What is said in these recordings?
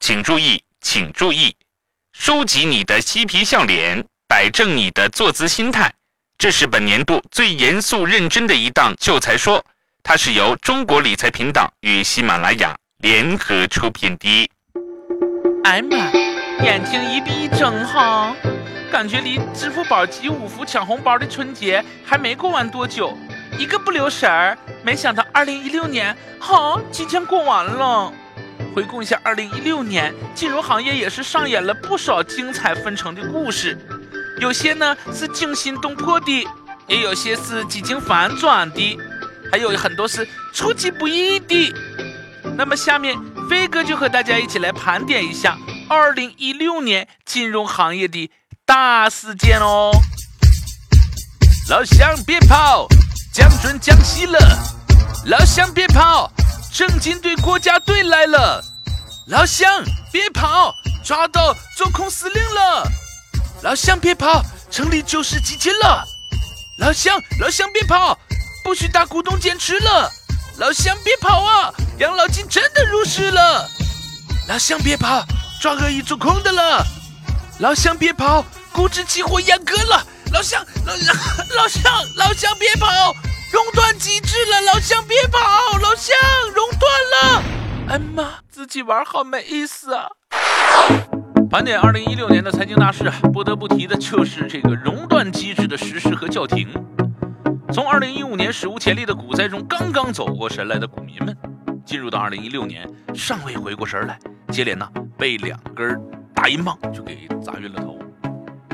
请注意，请注意，收集你的嬉皮笑脸，摆正你的坐姿心态。这是本年度最严肃认真的一档秀才说，它是由中国理财频道与喜马拉雅联合出品的。哎妈，眼睛一闭一睁哈，感觉离支付宝集五福抢红包的春节还没过完多久，一个不留神儿，没想到二零一六年哈即将过完了。回顾一下二零一六年，金融行业也是上演了不少精彩纷呈的故事。有些呢是惊心动魄的，也有些是几经反转的，还有很多是出其不意的。那么下面飞哥就和大家一起来盘点一下2016年金融行业的大事件哦。老乡别跑，降准降息了！老乡别跑，正经队国家队来了！老乡别跑，抓到做空司令了！老乡别跑，成立救市基金了！老乡，老乡别跑，不许大股东减持了！老乡别跑啊，养老金真的入市了！老乡别跑，抓恶意做空的了！老乡别跑，股指期货严格了！老乡，老乡，老乡，老乡别跑，熔断机制了！老乡别跑，老乡熔断了！哎妈，自己玩好没意思啊！盘点二零一六年的财经大事啊，不得不提的就是这个熔断机制的实施和叫停。从二零一五年史无前例的股灾中刚刚走过神来的股民们，进入到二零一六年尚未回过神来，接连呢被两根大阴棒就给砸晕了头。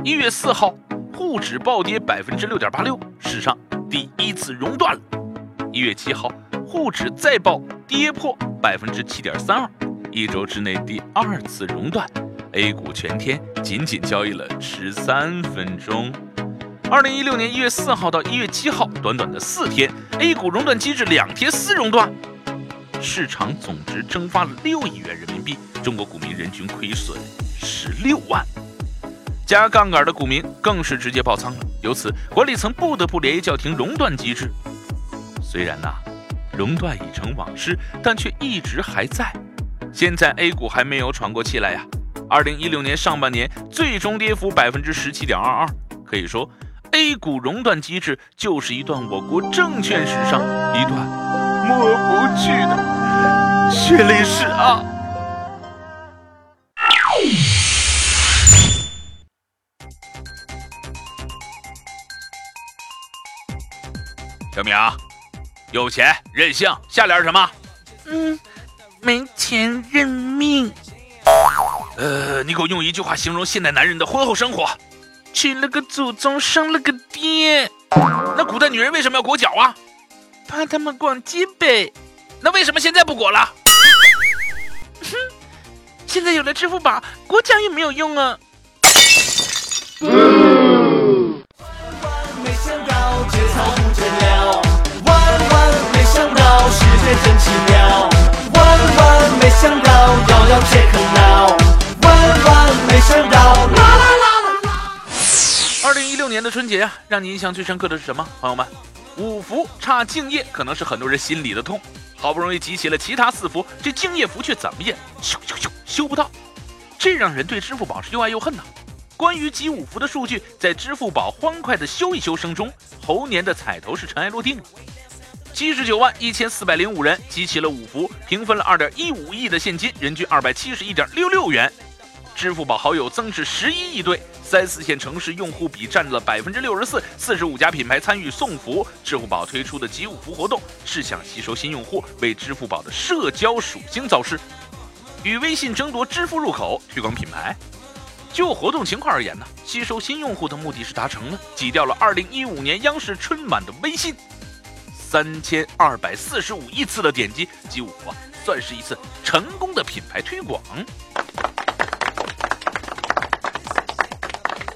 一月四号，沪指暴跌百分之六点八六，史上第一次熔断了。一月七号，沪指再暴跌破百分之七点三二，一周之内第二次熔断。A 股全天仅仅交易了十三分钟。二零一六年一月四号到一月七号，短短的四天，A 股熔断机制两天四熔断，市场总值蒸发了六亿元人民币，中国股民人均亏损十六万。加杠杆的股民更是直接爆仓了，由此管理层不得不连夜叫停熔断机制。虽然呐，熔断已成往事，但却一直还在。现在 A 股还没有喘过气来呀。二零一六年上半年最终跌幅百分之十七点二二，可以说，A 股熔断机制就是一段我国证券史上一段抹不去的血泪史啊！小明，啊有钱任性，下联什么？嗯，没钱认命。呃，你给我用一句话形容现代男人的婚后生活：娶了个祖宗，生了个爹。那古代女人为什么要裹脚啊？怕他们逛街呗。那为什么现在不裹了？哼，现在有了支付宝，裹脚也没有用啊。到，遥遥切克闹。没想到，啦啦啦啦啦！二零一六年的春节啊，让你印象最深刻的是什么？朋友们，五福差敬业，可能是很多人心里的痛。好不容易集齐了其他四福，这敬业福却怎么也修修修修不到，这让人对支付宝是又爱又恨呐。关于集五福的数据，在支付宝欢快的修一修声中，猴年的彩头是尘埃落定了。七十九万一千四百零五人集齐了五福，平分了二点一五亿的现金，人均二百七十一点六六元。支付宝好友增至十一亿对，三四线城市用户比占了百分之六十四，四十五家品牌参与送福。支付宝推出的集五福活动是想吸收新用户，为支付宝的社交属性造势，与微信争夺支付入口，推广品牌。就活动情况而言呢，吸收新用户的目的是达成了，挤掉了二零一五年央视春晚的微信，三千二百四十五亿次的点击，集五，算是一次成功的品牌推广。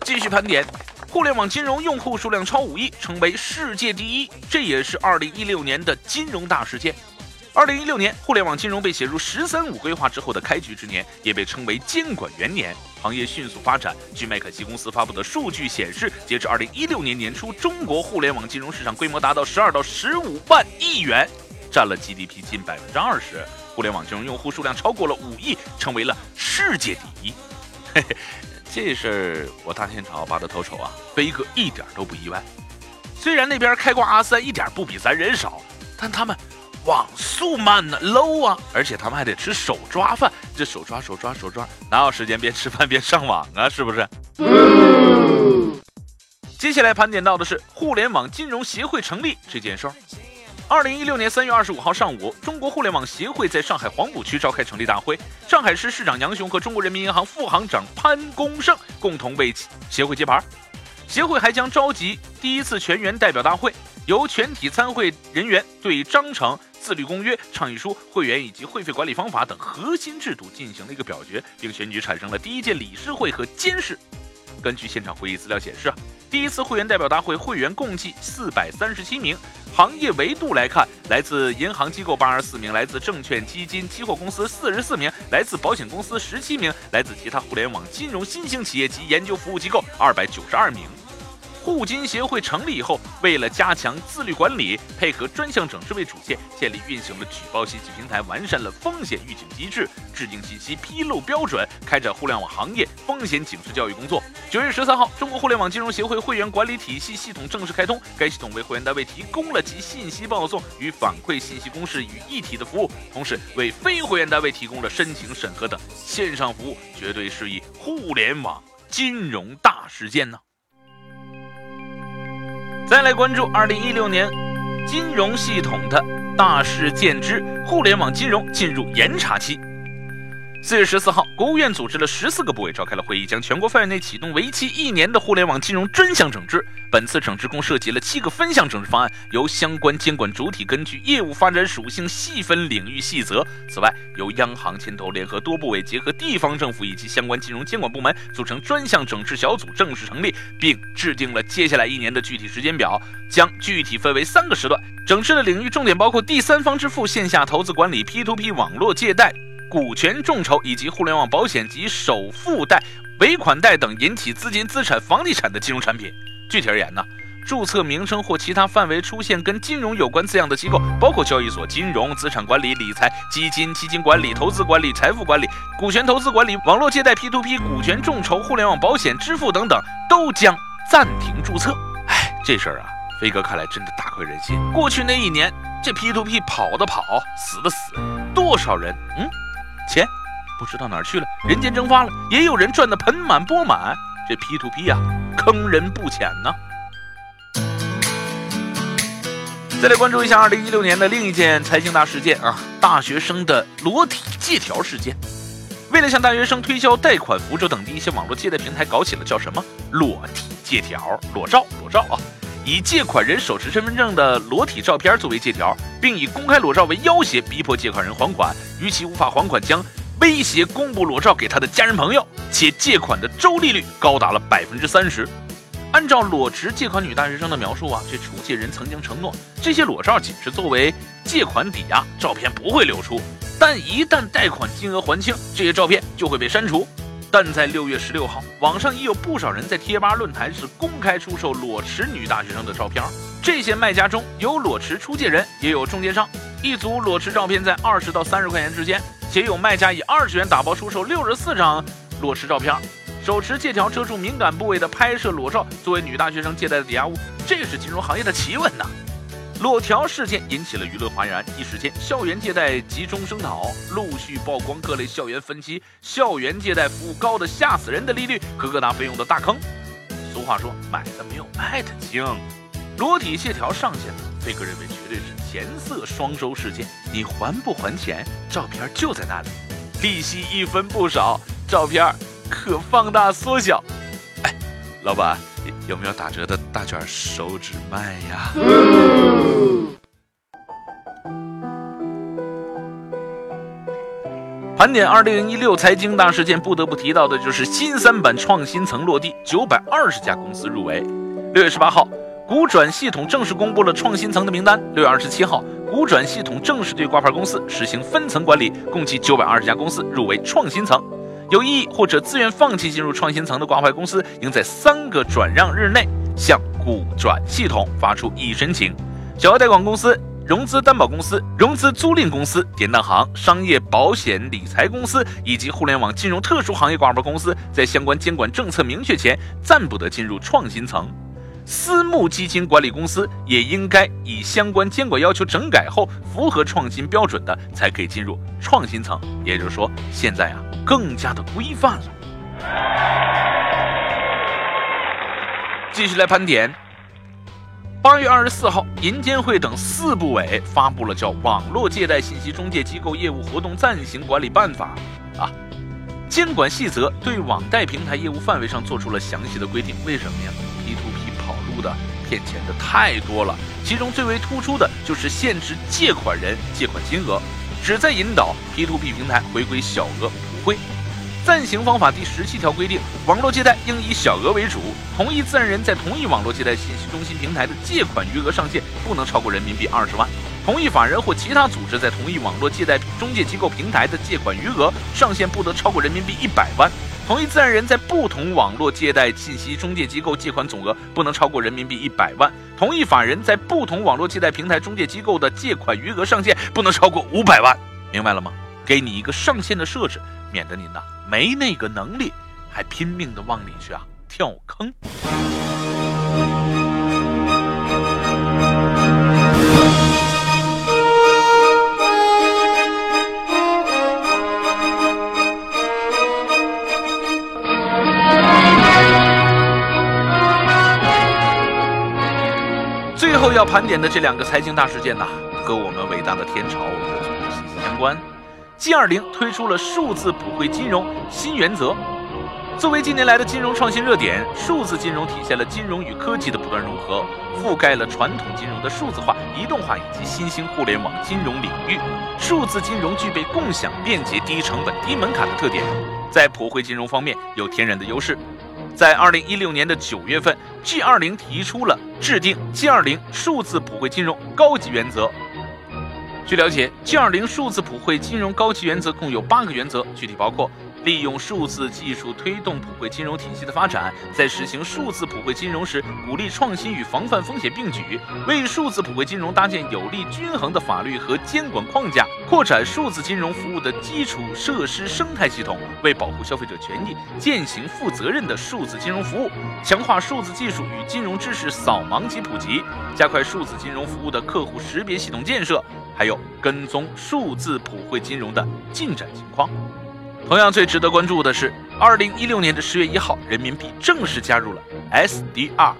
继续盘点，互联网金融用户数量超五亿，成为世界第一，这也是二零一六年的金融大事件。二零一六年，互联网金融被写入“十三五”规划之后的开局之年，也被称为监管元年，行业迅速发展。据麦肯锡公司发布的数据显示，截至二零一六年年初，中国互联网金融市场规模达到十二到十五万亿元，占了 GDP 近百分之二十。互联网金融用户数量超过了五亿，成为了世界第一。嘿嘿，这事儿我大天朝拔得头筹啊，飞哥一点都不意外。虽然那边开挂阿三一点不比咱人少，但他们网速慢呢，low 啊，而且他们还得吃手抓饭，这手抓手抓手抓，哪有时间边吃饭边上网啊？是不是？接下来盘点到的是互联网金融协会成立这件事儿。二零一六年三月二十五号上午，中国互联网协会在上海黄浦区召开成立大会，上海市市长杨雄和中国人民银行副行长潘功胜共同为协会揭牌。协会还将召集第一次全员代表大会，由全体参会人员对章程、自律公约、倡议书、会员以及会费管理方法等核心制度进行了一个表决，并选举产生了第一届理事会和监事。根据现场会议资料显示啊，第一次会员代表大会会员共计四百三十七名。行业维度来看，来自银行机构八十四名，来自证券基金期货公司四十四名，来自保险公司十七名，来自其他互联网金融新兴企业及研究服务机构二百九十二名。互金协会成立以后，为了加强自律管理，配合专项整治为主线，建立运行了举报信息平台，完善了风险预警机制，制定信息披露标准，开展互联网行业风险警示教育工作。九月十三号，中国互联网金融协会会员管理体系系统正式开通，该系统为会员单位提供了集信息报送与反馈信息公示于一体的服务，同时为非会员单位提供了申请审核等线上服务，绝对是一互联网金融大事件呢。再来关注二零一六年金融系统的大事件之互联网金融进入严查期。四月十四号，国务院组织了十四个部委召开了会议，将全国范围内启动为期一年的互联网金融专项整治。本次整治共涉及了七个分项整治方案，由相关监管主体根据业务发展属性细分领域细则。此外，由央行牵头，联合多部委，结合地方政府以及相关金融监管部门，组成专项整治小组正式成立，并制定了接下来一年的具体时间表，将具体分为三个时段。整治的领域重点包括第三方支付、线下投资管理、P2P 网络借贷。股权众筹以及互联网保险及首付贷、尾款贷等引起资金、资产、房地产的金融产品。具体而言呢，注册名称或其他范围出现跟金融有关字样的机构，包括交易所、金融、资产管理、理财、基金、基金管理、投资管理、财富管理、股权投资管理、网络借贷、P2P、股权众筹、互联网保险、支付等等，都将暂停注册。哎，这事儿啊，飞哥看来真的大快人心。过去那一年，这 P2P 跑的跑，死的死，多少人？嗯。钱不知道哪儿去了，人间蒸发了。也有人赚得盆满钵满。这 P to P 呀，坑人不浅呢。再来关注一下二零一六年的另一件财经大事件啊，大学生的裸体借条事件。为了向大学生推销贷款扶助等地，一些网络借贷平台搞起了叫什么裸体借条、裸照、裸照啊，以借款人手持身份证的裸体照片作为借条。并以公开裸照为要挟，逼迫借款人还款，逾期无法还款，将威胁公布裸照给他的家人朋友，且借款的周利率高达了百分之三十。按照裸持借款女大学生的描述啊，这出借人曾经承诺，这些裸照仅是作为借款抵押，照片不会流出，但一旦贷款金额还清，这些照片就会被删除。但在六月十六号，网上已有不少人在贴吧论坛是公开出售裸持女大学生的照片。这些卖家中有裸持出借人，也有中介商。一组裸持照片在二十到三十块钱之间，且有卖家以二十元打包出售六十四张裸持照片。手持借条遮住敏感部位的拍摄裸照，作为女大学生借贷的抵押物，这是金融行业的奇闻呐！裸条事件引起了舆论哗然，一时间校园借贷急中生讨，陆续曝光各类校园分期、校园借贷服务高的吓死人的利率和各大费用的大坑。俗话说，买的没有卖的精。裸体借条上线了，飞哥认为绝对是钱色双收事件。你还不还钱？照片就在那里，利息一分不少，照片可放大缩小。哎，老板。有没有打折的大卷手指卖呀？盘点二零一六财经大事件，不得不提到的就是新三板创新层落地，九百二十家公司入围。六月十八号，股转系统正式公布了创新层的名单。六月二十七号，股转系统正式对挂牌公司实行分层管理，共计九百二十家公司入围创新层。有异议或者自愿放弃进入创新层的挂牌公司，应在三个转让日内向股转系统发出异议申请。小额贷款公司融资担保公司、融资租赁公司、典当行、商业保险理财公司以及互联网金融特殊行业挂牌公司，在相关监管政策明确前，暂不得进入创新层。私募基金管理公司也应该以相关监管要求整改后符合创新标准的，才可以进入创新层。也就是说，现在啊，更加的规范了。继续来盘点。八月二十四号，银监会等四部委发布了叫《网络借贷信息中介机构业务活动暂行管理办法》啊，监管细则对网贷平台业务范围上做出了详细的规定。为什么呀？的骗钱的太多了，其中最为突出的就是限制借款人借款金额，旨在引导 P2P 平台回归小额普惠。暂行方法第十七条规定，网络借贷应以小额为主，同一自然人在同一网络借贷信息中心平台的借款余额上限不能超过人民币二十万，同一法人或其他组织在同一网络借贷中介机构平台的借款余额上限不得超过人民币一百万。同一自然人在不同网络借贷信息中介机构借款总额不能超过人民币一百万；同一法人在不同网络借贷平台中介机构的借款余额上限不能超过五百万。明白了吗？给你一个上限的设置，免得您呐没那个能力，还拼命的往里去啊跳坑。要盘点的这两个财经大事件呐，和我们伟大的天朝息息相关。G20 推出了数字普惠金融新原则。作为近年来的金融创新热点，数字金融体现了金融与科技的不断融合，覆盖了传统金融的数字化、移动化以及新兴互联网金融领域。数字金融具备共享、便捷、低成本、低门槛的特点，在普惠金融方面有天然的优势。在二零一六年的九月份，G 二零提出了制定 G 二零数字普惠金融高级原则。据了解，G 二零数字普惠金融高级原则共有八个原则，具体包括。利用数字技术推动普惠金融体系的发展，在实行数字普惠金融时，鼓励创新与防范风险并举，为数字普惠金融搭建有力均衡的法律和监管框架，扩展数字金融服务的基础设施生态系统，为保护消费者权益践行负责任的数字金融服务，强化数字技术与金融知识扫盲及普及，加快数字金融服务的客户识别系统建设，还有跟踪数字普惠金融的进展情况。同样最值得关注的是，二零一六年的十月一号，人民币正式加入了 SDR。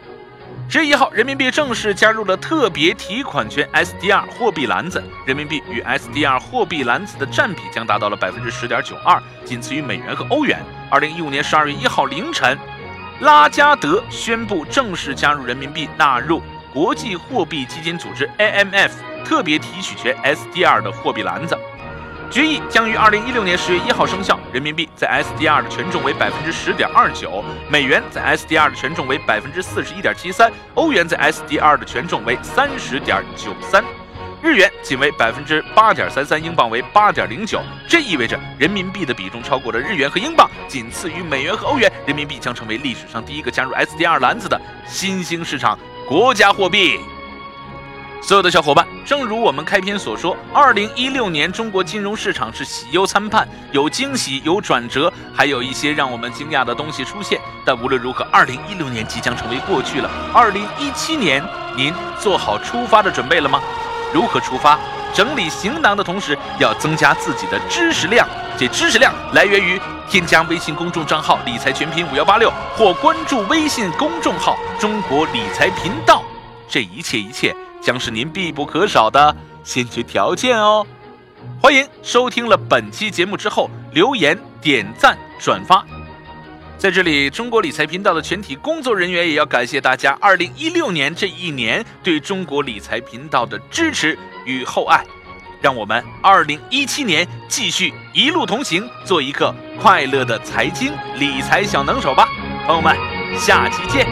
十月一号，人民币正式加入了特别提款权 SDR 货币篮子，人民币与 SDR 货币篮子的占比将达到了百分之十点九二，仅次于美元和欧元。二零一五年十二月一号凌晨，拉加德宣布正式加入人民币纳入国际货币基金组织 AMF 特别提取权 SDR 的货币篮子。决议将于二零一六年十月一号生效。人民币在 SDR 的权重为百分之十点二九，美元在 SDR 的权重为百分之四十一点七三，欧元在 SDR 的权重为三十点九三，日元仅为百分之八点三三，英镑为八点零九。这意味着人民币的比重超过了日元和英镑，仅次于美元和欧元。人民币将成为历史上第一个加入 SDR 篮子的新兴市场国家货币。所有的小伙伴，正如我们开篇所说，二零一六年中国金融市场是喜忧参半，有惊喜，有转折，还有一些让我们惊讶的东西出现。但无论如何，二零一六年即将成为过去了。二零一七年，您做好出发的准备了吗？如何出发？整理行囊的同时，要增加自己的知识量。这知识量来源于添加微信公众账号“理财全拼五幺八六”或关注微信公众号“中国理财频道”。这一切一切。将是您必不可少的先决条件哦！欢迎收听了本期节目之后留言、点赞、转发。在这里，中国理财频道的全体工作人员也要感谢大家二零一六年这一年对中国理财频道的支持与厚爱。让我们二零一七年继续一路同行，做一个快乐的财经理财小能手吧！朋友们，下期见！